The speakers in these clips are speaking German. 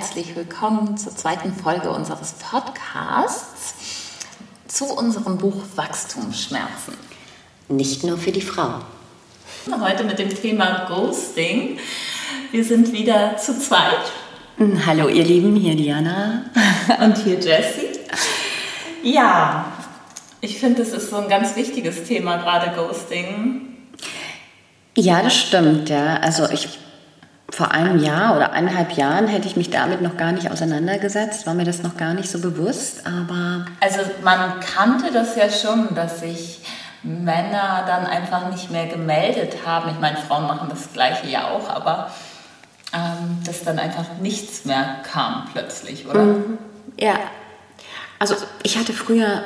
Herzlich willkommen zur zweiten Folge unseres Podcasts zu unserem Buch Wachstumsschmerzen. Nicht nur für die Frau. Heute mit dem Thema Ghosting. Wir sind wieder zu zweit. Hallo ihr Lieben, hier Diana. Und hier Jessie. Ja, ich finde, es ist so ein ganz wichtiges Thema, gerade Ghosting. Ja, das stimmt, ja. Also ich vor einem Jahr oder eineinhalb Jahren hätte ich mich damit noch gar nicht auseinandergesetzt, war mir das noch gar nicht so bewusst, aber. Also man kannte das ja schon, dass sich Männer dann einfach nicht mehr gemeldet haben. Ich meine, Frauen machen das gleiche ja auch, aber ähm, dass dann einfach nichts mehr kam plötzlich, oder? Mhm. Ja. Also ich hatte früher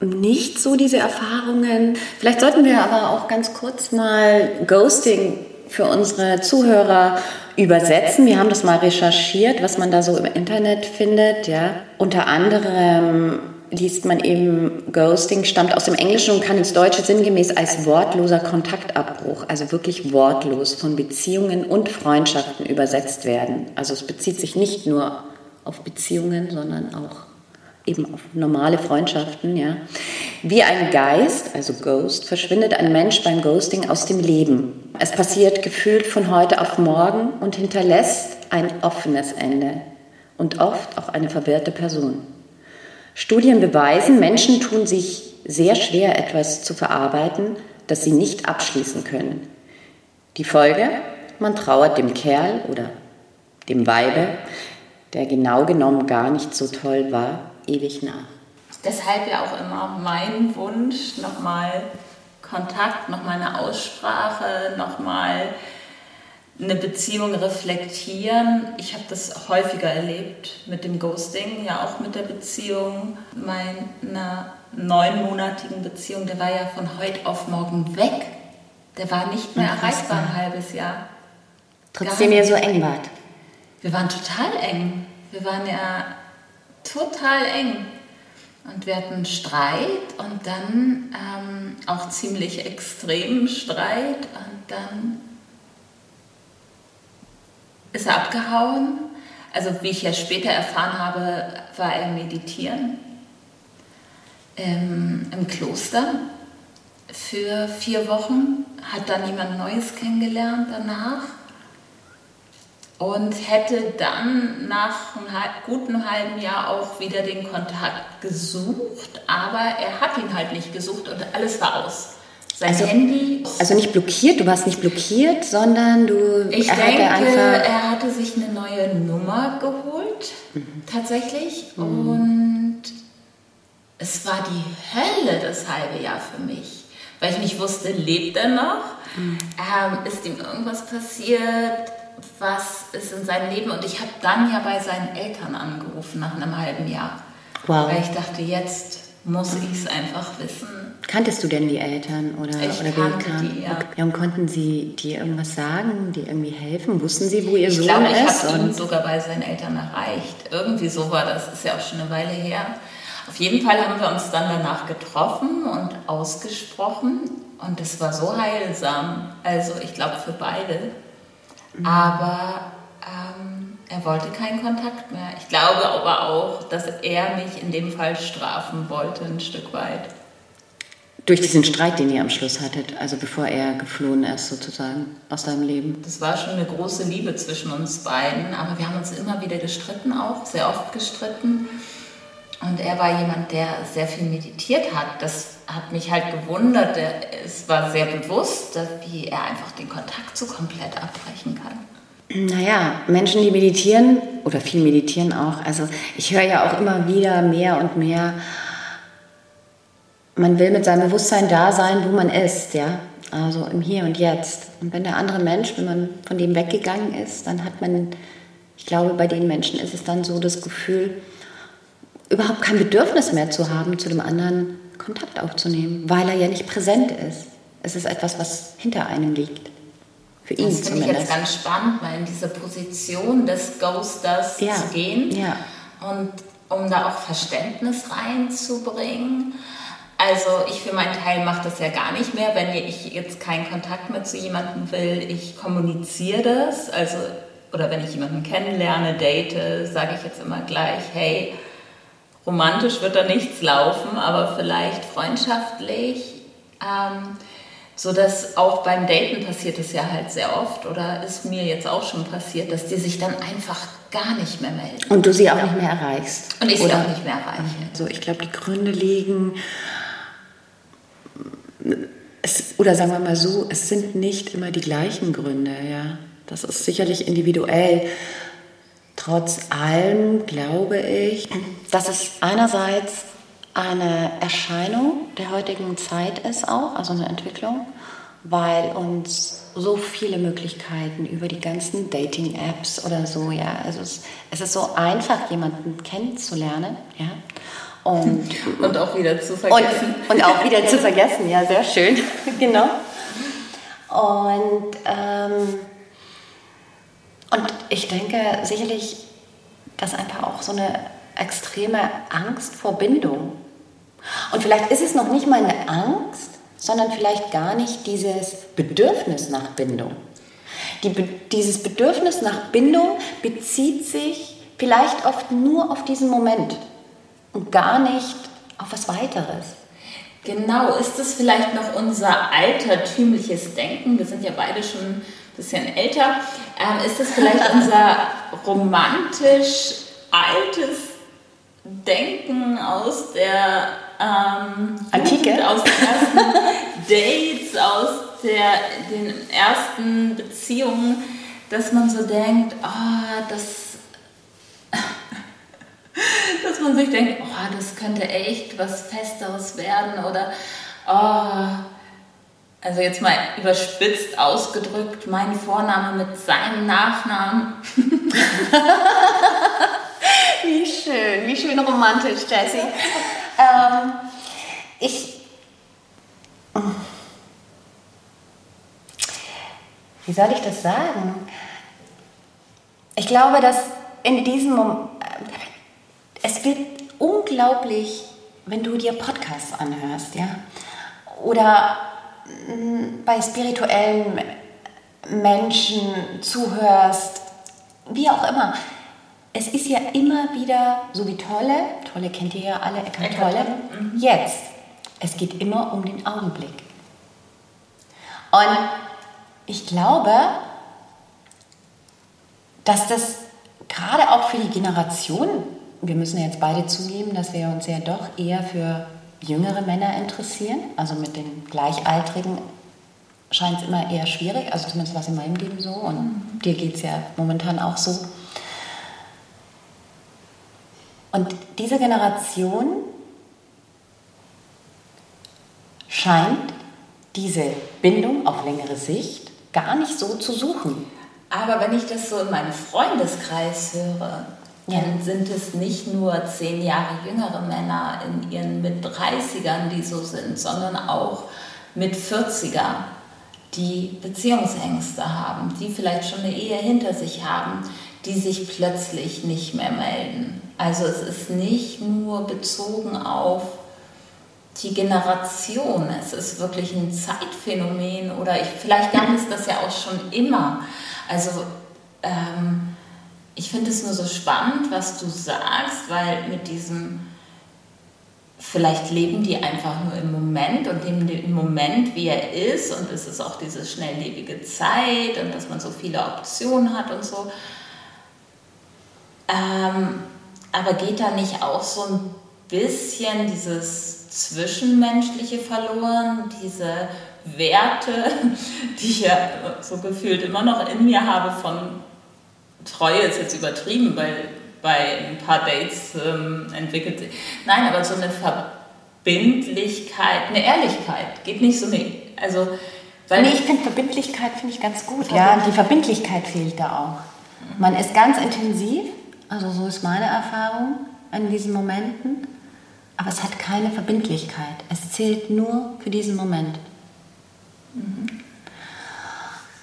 nicht so diese Erfahrungen. Vielleicht sollten wir aber auch ganz kurz mal Ghosting für unsere Zuhörer übersetzen. Wir haben das mal recherchiert, was man da so im Internet findet. Ja. Unter anderem liest man eben Ghosting, stammt aus dem Englischen und kann ins Deutsche sinngemäß als wortloser Kontaktabbruch, also wirklich wortlos von Beziehungen und Freundschaften übersetzt werden. Also es bezieht sich nicht nur auf Beziehungen, sondern auch eben auf normale Freundschaften, ja. Wie ein Geist, also Ghost, verschwindet ein Mensch beim Ghosting aus dem Leben. Es passiert gefühlt von heute auf morgen und hinterlässt ein offenes Ende und oft auch eine verwirrte Person. Studien beweisen, Menschen tun sich sehr schwer, etwas zu verarbeiten, das sie nicht abschließen können. Die Folge? Man trauert dem Kerl oder dem Weibe, der genau genommen gar nicht so toll war, ewig nach. Deshalb ja auch immer mein Wunsch, nochmal Kontakt, nochmal eine Aussprache, nochmal eine Beziehung reflektieren. Ich habe das häufiger erlebt mit dem Ghosting, ja auch mit der Beziehung meiner neunmonatigen Beziehung. Der war ja von heute auf morgen weg. Der war nicht mehr erreichbar ein halbes Jahr. Trotzdem ihr so eng wart. Wir waren total eng. Wir waren ja total eng. Und wir hatten Streit und dann ähm, auch ziemlich extremen Streit und dann ist er abgehauen. Also wie ich ja später erfahren habe, war er meditieren ähm, im Kloster für vier Wochen, hat dann jemand Neues kennengelernt danach und hätte dann nach einem guten halben Jahr auch wieder den Kontakt gesucht, aber er hat ihn halt nicht gesucht und alles war aus. Sein also, Handy. Also nicht blockiert, du warst nicht blockiert, sondon du. Ich er denke, er hatte sich eine neue Nummer geholt, mhm. tatsächlich. Mhm. Und es war die Hölle das halbe Jahr für mich, weil ich nicht wusste, lebt er noch? Mhm. Ähm, ist ihm irgendwas passiert? Was ist in seinem Leben. Und ich habe dann ja bei seinen Eltern angerufen nach einem halben Jahr. Wow. Weil ich dachte, jetzt muss ich es einfach wissen. Kanntest du denn die Eltern oder, ich oder kannte die, ja. Und konnten sie dir irgendwas sagen, die irgendwie helfen? Wussten sie, wo ihr ich Sohn glaube, ist? Ich habe ihn sogar bei seinen Eltern erreicht. Irgendwie so war das, ist ja auch schon eine Weile her. Auf jeden Fall haben wir uns dann danach getroffen und ausgesprochen und es war so heilsam. Also ich glaube für beide. Mhm. Aber ähm, er wollte keinen Kontakt mehr. Ich glaube aber auch, dass er mich in dem Fall strafen wollte, ein Stück weit. Durch diesen Streit, den ihr am Schluss hattet, also bevor er geflohen ist sozusagen aus deinem Leben. Das war schon eine große Liebe zwischen uns beiden, aber wir haben uns immer wieder gestritten auch, sehr oft gestritten. Und er war jemand, der sehr viel meditiert hat. Das hat mich halt gewundert. Es war sehr bewusst, wie er einfach den Kontakt so komplett abbrechen kann. Naja, Menschen, die meditieren oder viel meditieren auch. Also ich höre ja auch immer wieder mehr und mehr, man will mit seinem Bewusstsein da sein, wo man ist, ja. Also im Hier und Jetzt. Und wenn der andere Mensch, wenn man von dem weggegangen ist, dann hat man, ich glaube, bei den Menschen ist es dann so das Gefühl, überhaupt kein Bedürfnis mehr zu haben, zu dem anderen Kontakt aufzunehmen, weil er ja nicht präsent ist. Es ist etwas, was hinter einem liegt. Für ihn das finde ich jetzt ganz spannend, mal in diese Position des Ghosters ja. zu gehen ja. und um da auch Verständnis reinzubringen. Also ich für meinen Teil mache das ja gar nicht mehr, wenn ich jetzt keinen Kontakt mehr zu jemandem will. Ich kommuniziere das. Also oder wenn ich jemanden kennenlerne, date, sage ich jetzt immer gleich, hey, romantisch wird da nichts laufen, aber vielleicht freundschaftlich. Ähm, so dass auch beim Daten passiert es ja halt sehr oft oder ist mir jetzt auch schon passiert, dass die sich dann einfach gar nicht mehr melden. Und du sie auch nicht mehr erreichst. Und ich oder? sie auch nicht mehr erreiche. So, ich glaube, die Gründe liegen, es, oder sagen wir mal so, es sind nicht immer die gleichen Gründe, ja. Das ist sicherlich individuell. Trotz allem glaube ich, dass es einerseits eine Erscheinung der heutigen Zeit ist auch, also eine Entwicklung, weil uns so viele Möglichkeiten über die ganzen Dating-Apps oder so, ja, also es, es, ist so einfach, jemanden kennenzulernen, ja. Und, und auch wieder zu vergessen. Und, und auch wieder zu vergessen, ja, sehr schön, genau. Und, ähm, und ich denke sicherlich, dass einfach auch so eine extreme Angst vor Bindung und vielleicht ist es noch nicht mal eine Angst, sondern vielleicht gar nicht dieses Bedürfnis nach Bindung. Die, dieses Bedürfnis nach Bindung bezieht sich vielleicht oft nur auf diesen Moment und gar nicht auf was weiteres. Genau, ist es vielleicht noch unser altertümliches Denken? Wir sind ja beide schon bisschen älter. Ähm, ist es vielleicht unser romantisch altes Denken aus der ähm, Antike, aus den ersten Dates, aus der, den ersten Beziehungen, dass man so denkt, oh, das, dass man sich denkt, oh, das könnte echt was Festeres werden oder oh, also jetzt mal überspitzt ausgedrückt, mein Vorname mit seinem Nachnamen. wie schön, wie schön romantisch, Jessie. ähm, ich. Wie soll ich das sagen? Ich glaube, dass in diesem Moment. Es wird unglaublich, wenn du dir Podcasts anhörst, ja? Oder bei spirituellen Menschen zuhörst, wie auch immer es ist ja immer wieder, so wie Tolle, Tolle kennt ihr ja alle, Eckart Tolle, mhm. jetzt, es geht immer um den Augenblick. Und ich glaube, dass das gerade auch für die Generation, wir müssen ja jetzt beide zugeben, dass wir uns ja doch eher für jüngere Männer interessieren, also mit den Gleichaltrigen scheint es immer eher schwierig, also zumindest was in meinem Leben so und mhm. dir geht es ja momentan auch so. Und diese Generation scheint diese Bindung auf längere Sicht gar nicht so zu suchen. Aber wenn ich das so in meinem Freundeskreis höre, ja. dann sind es nicht nur zehn Jahre jüngere Männer in ihren mit 30ern, die so sind, sondern auch mit 40er, die Beziehungsängste haben, die vielleicht schon eine Ehe hinter sich haben, die sich plötzlich nicht mehr melden. Also es ist nicht nur bezogen auf die Generation, es ist wirklich ein Zeitphänomen oder ich, vielleicht gab es das ja auch schon immer. Also ähm, ich finde es nur so spannend, was du sagst, weil mit diesem, vielleicht leben die einfach nur im Moment und leben im Moment, wie er ist und es ist auch diese schnelllebige Zeit und dass man so viele Optionen hat und so. Ähm, aber geht da nicht auch so ein bisschen dieses Zwischenmenschliche verloren, diese Werte, die ich ja so gefühlt immer noch in mir habe von Treue ist jetzt übertrieben, weil bei ein paar Dates ähm, entwickelt sich. Nein, aber so eine Verbindlichkeit, eine Ehrlichkeit, geht nicht so eine. Also, weil nee, ich finde Verbindlichkeit finde ich ganz gut. Ja, die Verbindlichkeit fehlt da auch. Man ist ganz intensiv also so ist meine Erfahrung in diesen Momenten. Aber es hat keine Verbindlichkeit. Es zählt nur für diesen Moment. Mhm.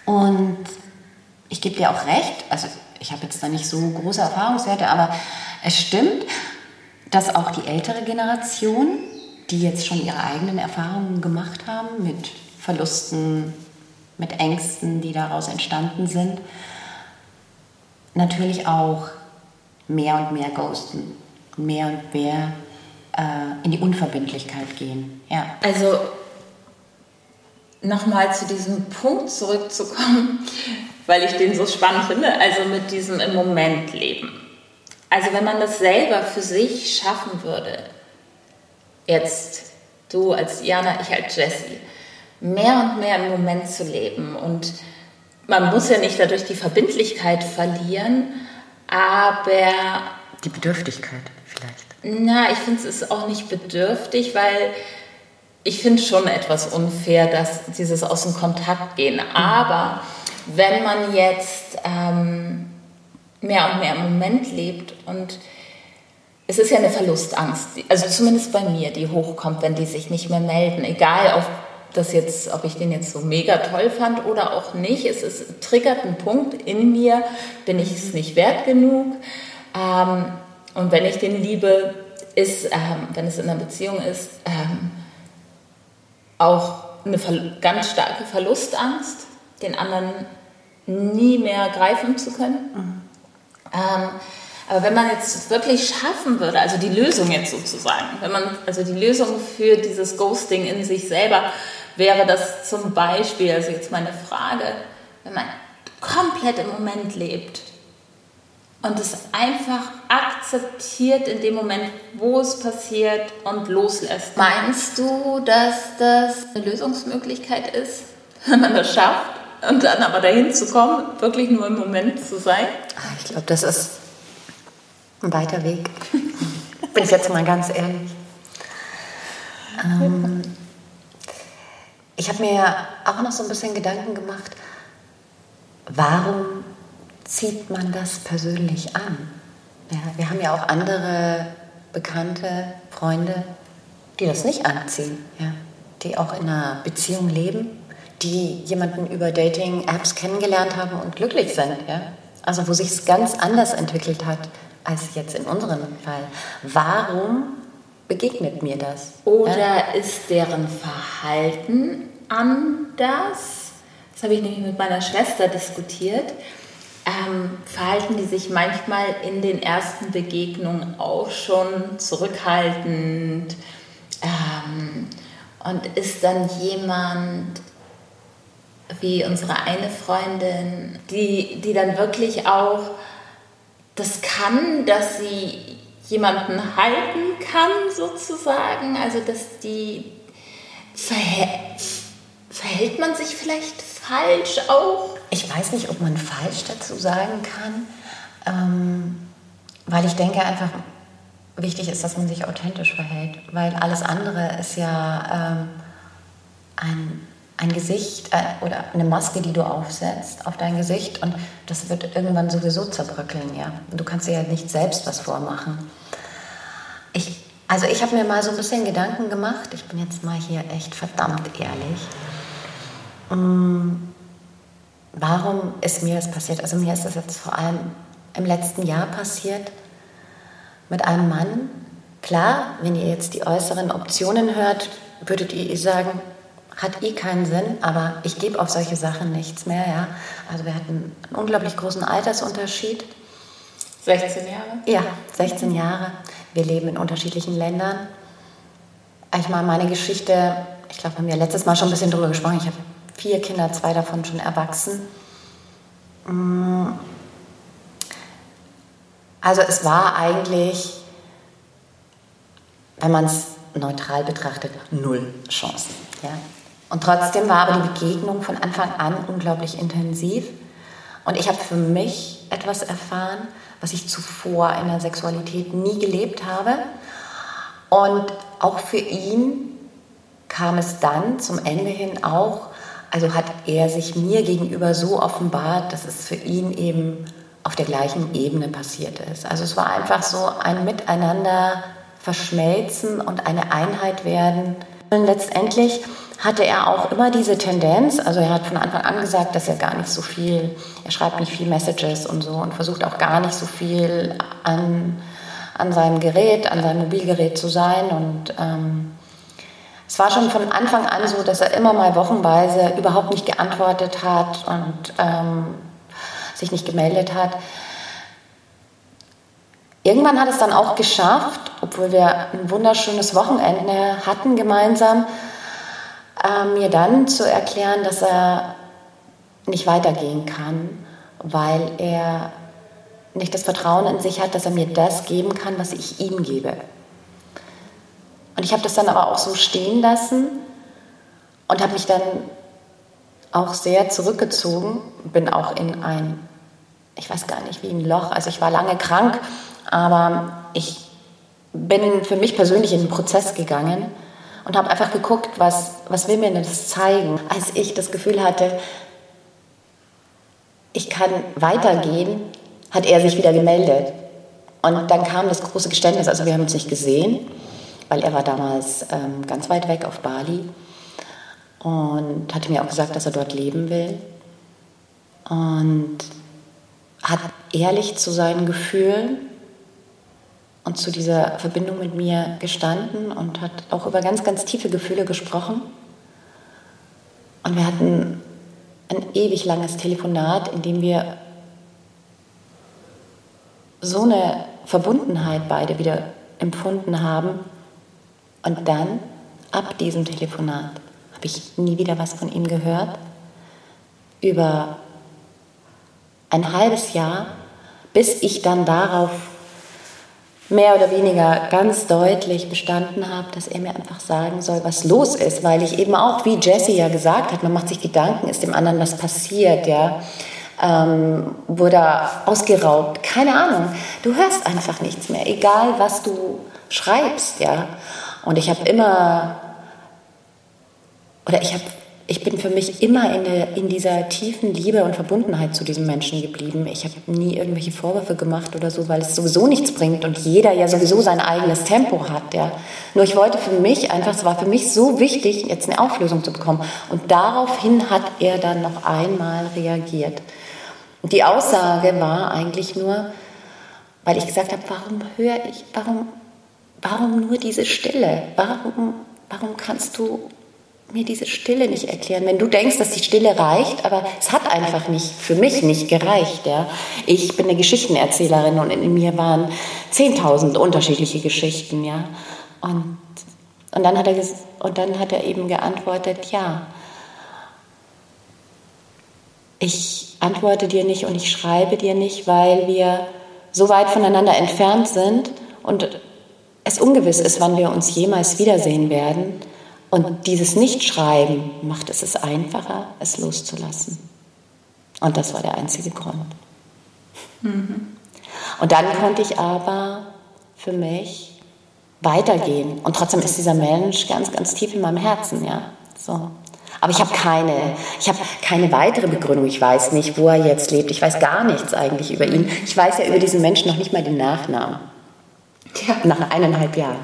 Und ich gebe dir auch recht, also ich habe jetzt da nicht so große Erfahrungswerte, aber es stimmt, dass auch die ältere Generation, die jetzt schon ihre eigenen Erfahrungen gemacht haben mit Verlusten, mit Ängsten, die daraus entstanden sind, natürlich auch mehr und mehr ghosten, mehr und mehr äh, in die Unverbindlichkeit gehen. Ja. Also nochmal zu diesem Punkt zurückzukommen, weil ich den so spannend finde, also mit diesem im Moment leben. Also wenn man das selber für sich schaffen würde, jetzt du als Jana, ich als Jessie, mehr und mehr im Moment zu leben und man muss ja nicht dadurch die Verbindlichkeit verlieren, aber die Bedürftigkeit vielleicht. Na, ich finde es ist auch nicht bedürftig, weil ich finde schon etwas unfair, dass dieses aus dem Kontakt gehen. Aber wenn man jetzt ähm, mehr und mehr im Moment lebt und es ist ja eine Verlustangst, also zumindest bei mir, die hochkommt, wenn die sich nicht mehr melden, egal ob das jetzt, ob ich den jetzt so mega toll fand oder auch nicht. Es ist, triggert einen Punkt in mir, bin ich es nicht wert genug. Ähm, und wenn ich den liebe, ist, ähm, wenn es in einer Beziehung ist, ähm, auch eine ganz starke Verlustangst, den anderen nie mehr greifen zu können. Mhm. Ähm, aber wenn man jetzt wirklich schaffen würde, also die Lösung jetzt sozusagen, wenn man, also die Lösung für dieses Ghosting in sich selber wäre das zum Beispiel, also jetzt meine Frage, wenn man komplett im Moment lebt und es einfach akzeptiert in dem Moment, wo es passiert und loslässt. Meinst du, dass das eine Lösungsmöglichkeit ist, wenn man das schafft und dann aber dahin zu kommen, wirklich nur im Moment zu sein? Ah, ich glaube, das ist ein weiter Weg. Bin ich jetzt mal ganz ehrlich. Ähm, ich habe mir auch noch so ein bisschen Gedanken gemacht, warum zieht man das persönlich an? Ja, wir haben ja auch andere Bekannte, Freunde, die das nicht anziehen, ja, die auch in einer Beziehung leben, die jemanden über Dating-Apps kennengelernt haben und glücklich sind. Ja? Also wo sich es ganz anders entwickelt hat als jetzt in unserem Fall. Warum begegnet mir das? Oder ja? ist deren Verhalten anders? Das habe ich nämlich mit meiner Schwester diskutiert ähm, verhalten die sich manchmal in den ersten Begegnungen auch schon zurückhaltend ähm, und ist dann jemand wie unsere eine Freundin, die, die dann wirklich auch das kann, dass sie jemanden halten kann sozusagen, also dass die verhält, verhält man sich vielleicht falsch auch? Ich weiß nicht, ob man falsch dazu sagen kann, ähm, weil ich denke einfach, wichtig ist, dass man sich authentisch verhält, weil alles andere ist ja ähm, ein, ein Gesicht äh, oder eine Maske, die du aufsetzt auf dein Gesicht und das wird irgendwann sowieso zerbröckeln, ja. du kannst dir ja nicht selbst was vormachen. Ich, also ich habe mir mal so ein bisschen Gedanken gemacht, ich bin jetzt mal hier echt verdammt ehrlich. Mm, warum ist mir das passiert? Also mir ist das jetzt vor allem im letzten Jahr passiert mit einem Mann. Klar, wenn ihr jetzt die äußeren Optionen hört, würdet ihr sagen, hat eh keinen Sinn, aber ich gebe auf solche Sachen nichts mehr. Ja? Also wir hatten einen unglaublich großen Altersunterschied. 16 Jahre? Ja, 16 Jahre. Wir leben in unterschiedlichen Ländern. Ich meine, meine Geschichte, ich glaube, wir haben ja letztes Mal schon ein bisschen drüber gesprochen. Ich habe vier Kinder, zwei davon schon erwachsen. Mm. Also es war eigentlich, wenn man es neutral betrachtet, null Chancen. Ja? Und trotzdem war aber die Begegnung von Anfang an unglaublich intensiv. Und ich habe für mich etwas erfahren, was ich zuvor in der Sexualität nie gelebt habe. Und auch für ihn kam es dann zum Ende hin auch also hat er sich mir gegenüber so offenbart, dass es für ihn eben auf der gleichen Ebene passiert ist. Also es war einfach so ein Miteinander verschmelzen und eine Einheit werden. Letztendlich hatte er auch immer diese Tendenz, also er hat von Anfang an gesagt, dass er gar nicht so viel, er schreibt nicht viel Messages und so und versucht auch gar nicht so viel an, an seinem Gerät, an seinem Mobilgerät zu sein und ähm, es war schon von Anfang an so, dass er immer mal wochenweise überhaupt nicht geantwortet hat und ähm, sich nicht gemeldet hat. Irgendwann hat es dann auch geschafft, obwohl wir ein wunderschönes Wochenende hatten gemeinsam, äh, mir dann zu erklären, dass er nicht weitergehen kann, weil er nicht das Vertrauen in sich hat, dass er mir das geben kann, was ich ihm gebe. Und ich habe das dann aber auch so stehen lassen und habe mich dann auch sehr zurückgezogen, bin auch in ein, ich weiß gar nicht, wie ein Loch, also ich war lange krank, aber ich bin für mich persönlich in den Prozess gegangen und habe einfach geguckt, was, was will mir das zeigen. Als ich das Gefühl hatte, ich kann weitergehen, hat er sich wieder gemeldet. Und dann kam das große Geständnis, also wir haben uns nicht gesehen, weil er war damals ähm, ganz weit weg auf Bali und hatte mir auch gesagt, dass er dort leben will. Und hat ehrlich zu seinen Gefühlen und zu dieser Verbindung mit mir gestanden und hat auch über ganz, ganz tiefe Gefühle gesprochen. Und wir hatten ein ewig langes Telefonat, in dem wir so eine Verbundenheit beide wieder empfunden haben. Und dann, ab diesem Telefonat, habe ich nie wieder was von ihm gehört. Über ein halbes Jahr, bis ich dann darauf mehr oder weniger ganz deutlich bestanden habe, dass er mir einfach sagen soll, was los ist, weil ich eben auch, wie Jesse ja gesagt hat, man macht sich Gedanken, ist dem anderen was passiert, ja, ähm, wurde ausgeraubt, keine Ahnung. Du hörst einfach nichts mehr, egal was du schreibst, ja. Und ich habe immer, oder ich habe ich bin für mich immer in, der, in, dieser tiefen Liebe und Verbundenheit zu diesem Menschen geblieben. Ich habe nie irgendwelche Vorwürfe gemacht oder so, weil es sowieso nichts bringt und jeder ja sowieso sein eigenes Tempo hat. Ja. Nur ich wollte für mich einfach, es war für mich so wichtig, jetzt eine Auflösung zu bekommen. Und daraufhin hat er dann noch einmal reagiert. Und die Aussage war eigentlich nur, weil ich gesagt habe, warum höre ich, warum, warum nur diese Stille? Warum, warum kannst du mir diese Stille nicht erklären. Wenn du denkst, dass die Stille reicht, aber es hat einfach nicht, für mich nicht gereicht. Ja. Ich bin eine Geschichtenerzählerin und in mir waren 10.000 unterschiedliche Geschichten. Ja. Und, und, dann hat er, und dann hat er eben geantwortet, ja, ich antworte dir nicht und ich schreibe dir nicht, weil wir so weit voneinander entfernt sind und es ungewiss ist, wann wir uns jemals wiedersehen werden. Und dieses Nichtschreiben macht es es einfacher, es loszulassen. Und das war der einzige Grund. Mhm. Und dann konnte ich aber für mich weitergehen. Und trotzdem ist dieser Mensch ganz, ganz tief in meinem Herzen, ja. So. Aber ich habe keine, ich habe keine weitere Begründung. Ich weiß nicht, wo er jetzt lebt. Ich weiß gar nichts eigentlich über ihn. Ich weiß ja über diesen Menschen noch nicht mal den Nachnamen. Ja. Nach eineinhalb Jahren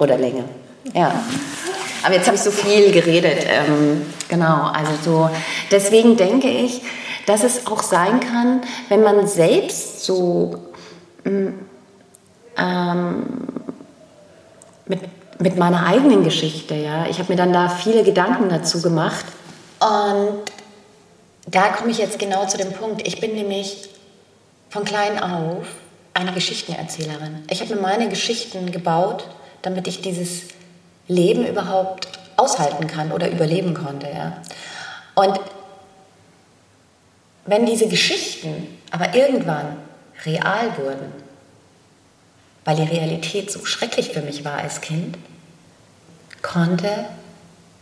oder länger. Ja. Aber jetzt habe ich so viel geredet. Ähm, genau, also so. Deswegen denke ich, dass es auch sein kann, wenn man selbst so mm, ähm, mit, mit meiner eigenen Geschichte, ja, ich habe mir dann da viele Gedanken dazu gemacht. Und da komme ich jetzt genau zu dem Punkt. Ich bin nämlich von klein auf eine Geschichtenerzählerin. Ich habe mir meine Geschichten gebaut, damit ich dieses Leben überhaupt aushalten kann oder überleben konnte. Ja. Und wenn diese Geschichten aber irgendwann real wurden, weil die Realität so schrecklich für mich war als Kind, konnte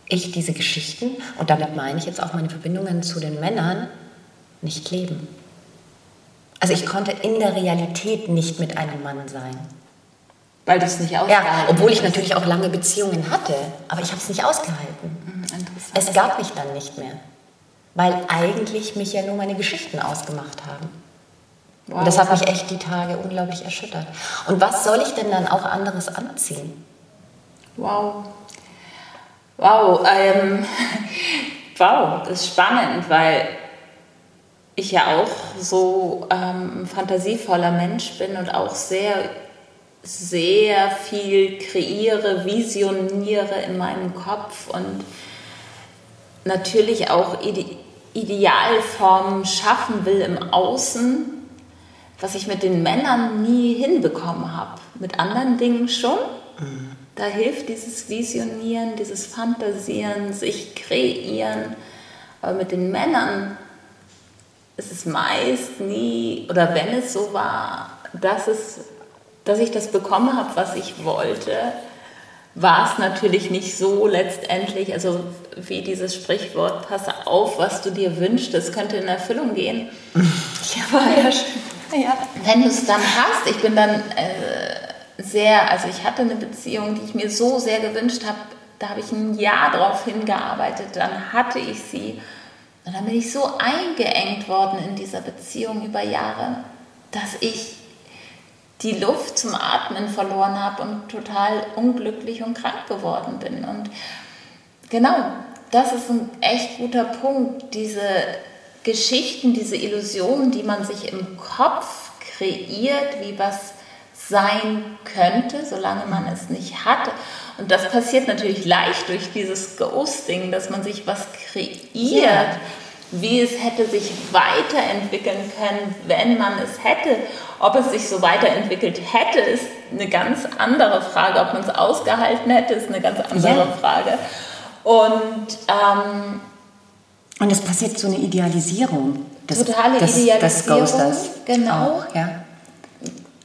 ich diese Geschichten, und damit meine ich jetzt auch meine Verbindungen zu den Männern, nicht leben. Also ich konnte in der Realität nicht mit einem Mann sein. Weil du es nicht ausgehalten Ja, obwohl ich natürlich auch lange Beziehungen hatte, aber ich habe es nicht ausgehalten. Mhm, es gab mich dann nicht mehr, weil eigentlich mich ja nur meine Geschichten ausgemacht haben. Wow, und das hat mich echt die Tage unglaublich erschüttert. Und was soll ich denn dann auch anderes anziehen? Wow. Wow, ähm, wow, das ist spannend, weil ich ja auch so ähm, ein fantasievoller Mensch bin und auch sehr sehr viel kreiere, visioniere in meinem Kopf und natürlich auch Ide Idealformen schaffen will im Außen, was ich mit den Männern nie hinbekommen habe. Mit anderen Dingen schon. Mhm. Da hilft dieses Visionieren, dieses Fantasieren, sich kreieren. Aber mit den Männern ist es meist nie, oder wenn es so war, dass, es, dass ich das bekommen habe, was ich wollte, war es natürlich nicht so letztendlich, also wie dieses Sprichwort, passe auf, was du dir wünschst, das könnte in Erfüllung gehen. Ja, ja, ja. Wenn du es dann hast, ich bin dann äh, sehr, also ich hatte eine Beziehung, die ich mir so sehr gewünscht habe, da habe ich ein Jahr drauf hingearbeitet, dann hatte ich sie und dann bin ich so eingeengt worden in dieser Beziehung über Jahre, dass ich die Luft zum Atmen verloren habe und total unglücklich und krank geworden bin. Und genau, das ist ein echt guter Punkt, diese Geschichten, diese Illusionen, die man sich im Kopf kreiert, wie was sein könnte, solange man es nicht hat. Und das passiert natürlich leicht durch dieses Ghosting, dass man sich was kreiert, ja. Wie es hätte sich weiterentwickeln können, wenn man es hätte. Ob es sich so weiterentwickelt hätte, ist eine ganz andere Frage. Ob man es ausgehalten hätte, ist eine ganz andere ja. Frage. Und, ähm, und es passiert so eine Idealisierung des, totale des, Idealisierung, des Ghosters. Genau. Auch, ja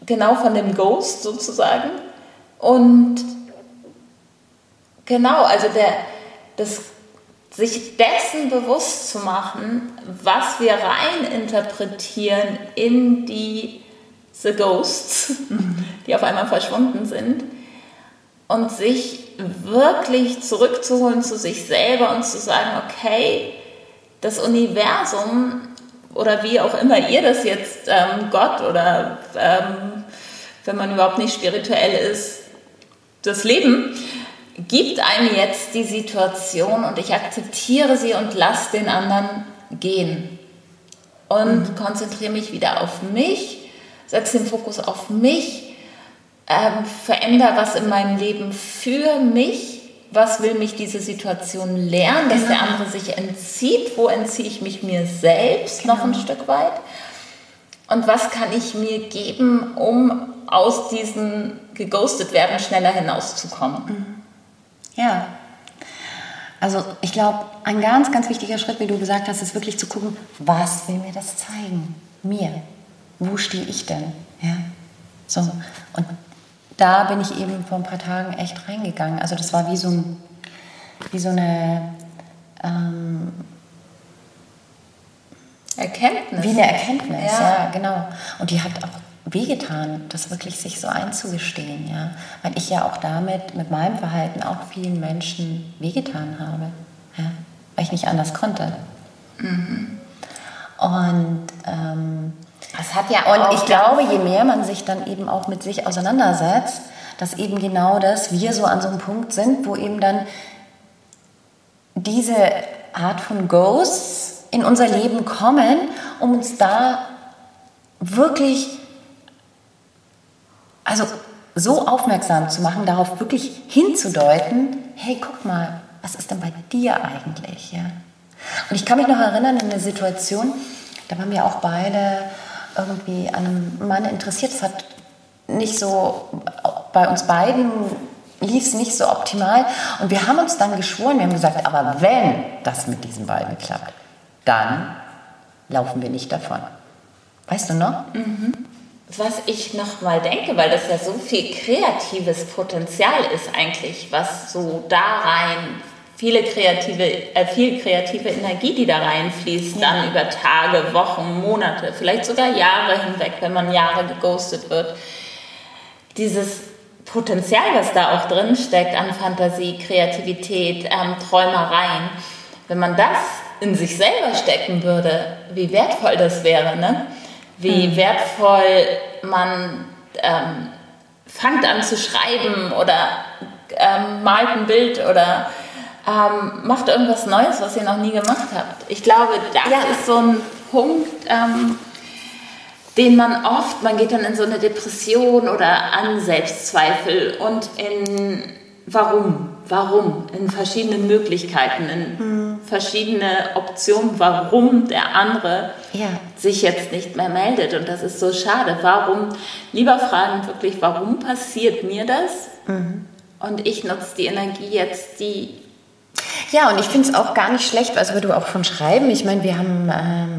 genau von dem Ghost sozusagen. Und genau, also der, das, sich dessen bewusst zu machen, was wir rein interpretieren in die The Ghosts, die auf einmal verschwunden sind, und sich wirklich zurückzuholen zu sich selber und zu sagen, okay, das Universum oder wie auch immer ihr das jetzt, ähm, Gott oder ähm, wenn man überhaupt nicht spirituell ist, das Leben, gibt einem jetzt die Situation und ich akzeptiere sie und lasse den anderen gehen. Und mhm. konzentriere mich wieder auf mich, setze den Fokus auf mich, ähm, verändere was in meinem Leben für mich was will mich diese Situation lernen, dass genau. der andere sich entzieht, wo entziehe ich mich mir selbst genau. noch ein Stück weit und was kann ich mir geben, um aus diesem geghostet werden schneller hinauszukommen. Mhm. Ja. Also ich glaube, ein ganz, ganz wichtiger Schritt, wie du gesagt hast, ist wirklich zu gucken, was will mir das zeigen? Mir. Wo stehe ich denn? Ja. So. Und da bin ich eben vor ein paar Tagen echt reingegangen. Also das war wie so, ein, wie so eine ähm, Erkenntnis. Wie eine Erkenntnis, ja. ja, genau. Und die hat auch wehgetan, das wirklich sich so einzugestehen, ja. Weil ich ja auch damit, mit meinem Verhalten auch vielen Menschen wehgetan habe, ja. Weil ich nicht anders konnte. Mhm. Und ähm, das hat ja und ich glaube, je mehr man sich dann eben auch mit sich auseinandersetzt, dass eben genau das wir so an so einem Punkt sind, wo eben dann diese Art von Ghosts in unser Leben kommen, um uns da wirklich also so aufmerksam zu machen, darauf wirklich hinzudeuten, hey, guck mal, was ist denn bei dir eigentlich? Ja? Und ich kann mich noch erinnern an eine Situation, da waren wir auch beide irgendwie an einem Mann interessiert. Es hat nicht so, bei uns beiden lief es nicht so optimal. Und wir haben uns dann geschworen, wir haben gesagt, aber wenn das mit diesen beiden klappt, dann laufen wir nicht davon. Weißt du noch? Mhm. Was ich noch mal denke, weil das ja so viel kreatives Potenzial ist eigentlich, was so da rein viele kreative, äh, viel kreative Energie, die da reinfließt, ja. dann über Tage, Wochen, Monate, vielleicht sogar Jahre hinweg, wenn man Jahre geghostet wird. Dieses Potenzial, was da auch drin steckt an Fantasie, Kreativität, ähm, Träumereien, wenn man das in sich selber stecken würde, wie wertvoll das wäre, ne? Wie mhm. wertvoll man ähm, fangt an zu schreiben oder ähm, malt ein Bild oder ähm, macht irgendwas Neues, was ihr noch nie gemacht habt. Ich glaube, das ja. ist so ein Punkt, ähm, den man oft, man geht dann in so eine Depression oder an Selbstzweifel und in warum, warum, in verschiedenen Möglichkeiten, in mhm. verschiedene Optionen, warum der andere ja. sich jetzt nicht mehr meldet. Und das ist so schade. Warum, lieber fragen wirklich, warum passiert mir das? Mhm. Und ich nutze die Energie jetzt, die. Ja, und ich finde es auch gar nicht schlecht, also du auch von Schreiben, ich meine, wir haben. Ähm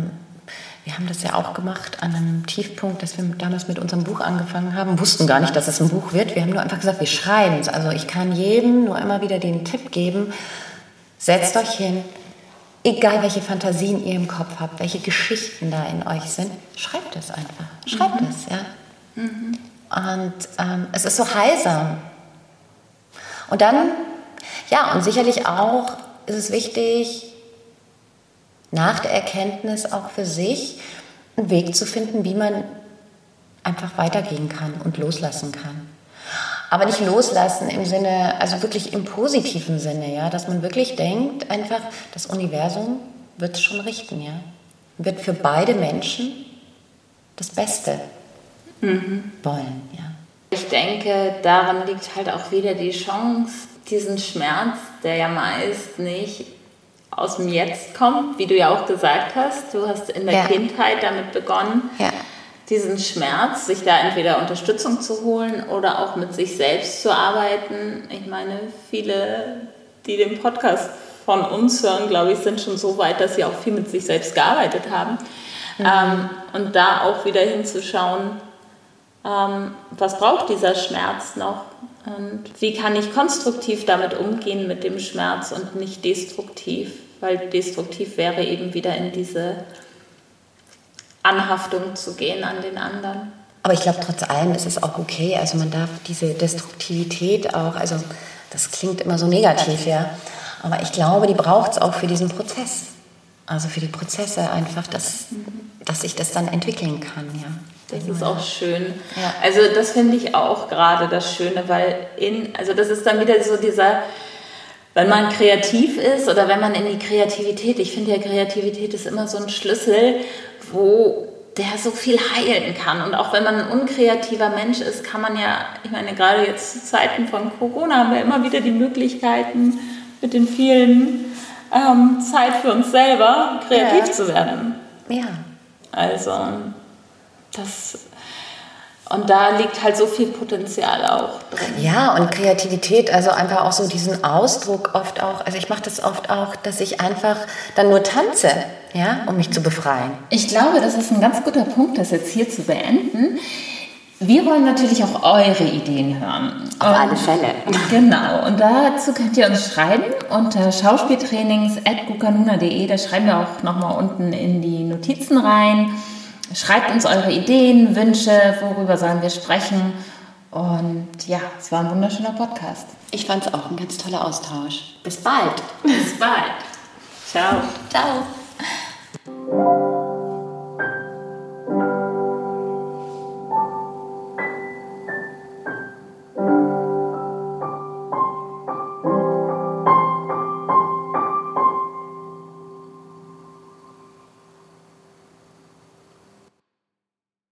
wir haben das ja auch gemacht an einem Tiefpunkt, dass wir damals mit unserem Buch angefangen haben, wussten gar nicht, dass es ein Buch wird. Wir haben nur einfach gesagt, wir schreiben es. Also ich kann jedem nur immer wieder den Tipp geben, setzt euch hin, egal welche Fantasien ihr im Kopf habt, welche Geschichten da in euch sind, schreibt es einfach. Schreibt mhm. es, ja. Mhm. Und ähm, es ist so heilsam. Und dann, ja, und sicherlich auch ist es wichtig, nach der Erkenntnis auch für sich einen Weg zu finden, wie man einfach weitergehen kann und loslassen kann. Aber nicht loslassen im Sinne, also wirklich im positiven Sinne, ja, dass man wirklich denkt, einfach, das Universum wird es schon richten, ja. Wird für beide Menschen das Beste mhm. wollen, ja. Ich denke, daran liegt halt auch wieder die Chance, diesen Schmerz, der ja meist nicht aus dem Jetzt kommt, wie du ja auch gesagt hast. Du hast in der ja. Kindheit damit begonnen, ja. diesen Schmerz, sich da entweder Unterstützung zu holen oder auch mit sich selbst zu arbeiten. Ich meine, viele, die den Podcast von uns hören, glaube ich, sind schon so weit, dass sie auch viel mit sich selbst gearbeitet haben. Mhm. Ähm, und da auch wieder hinzuschauen, ähm, was braucht dieser Schmerz noch? Und wie kann ich konstruktiv damit umgehen mit dem Schmerz und nicht destruktiv? Weil destruktiv wäre eben wieder in diese Anhaftung zu gehen an den anderen. Aber ich glaube, trotz allem ist es auch okay. Also man darf diese Destruktivität auch, also das klingt immer so negativ, ja. Aber ich glaube, die braucht es auch für diesen Prozess. Also für die Prozesse einfach, dass, dass sich das dann entwickeln kann, ja. Das ist auch schön. Ja. Also das finde ich auch gerade das Schöne, weil in, also das ist dann wieder so dieser wenn man kreativ ist oder wenn man in die Kreativität, ich finde ja Kreativität ist immer so ein Schlüssel, wo der so viel heilen kann. Und auch wenn man ein unkreativer Mensch ist, kann man ja, ich meine, gerade jetzt zu Zeiten von Corona haben wir immer wieder die Möglichkeiten, mit den vielen ähm, Zeit für uns selber kreativ ja. zu werden. Ja. Also, das und da liegt halt so viel Potenzial auch drin. Ja, und Kreativität, also einfach auch so diesen Ausdruck oft auch, also ich mache das oft auch, dass ich einfach dann nur tanze, ja, um mich zu befreien. Ich glaube, das ist ein ganz guter Punkt, das jetzt hier zu beenden. Wir wollen natürlich auch eure Ideen hören. Auf alle Fälle. Genau. Und dazu könnt ihr uns schreiben unter schauspieltrainings.gukanuna.de. Da schreiben wir auch nochmal unten in die Notizen rein. Schreibt uns eure Ideen, Wünsche, worüber sollen wir sprechen. Und ja, es war ein wunderschöner Podcast. Ich fand es auch ein ganz toller Austausch. Bis bald. Bis bald. Ciao. Ciao.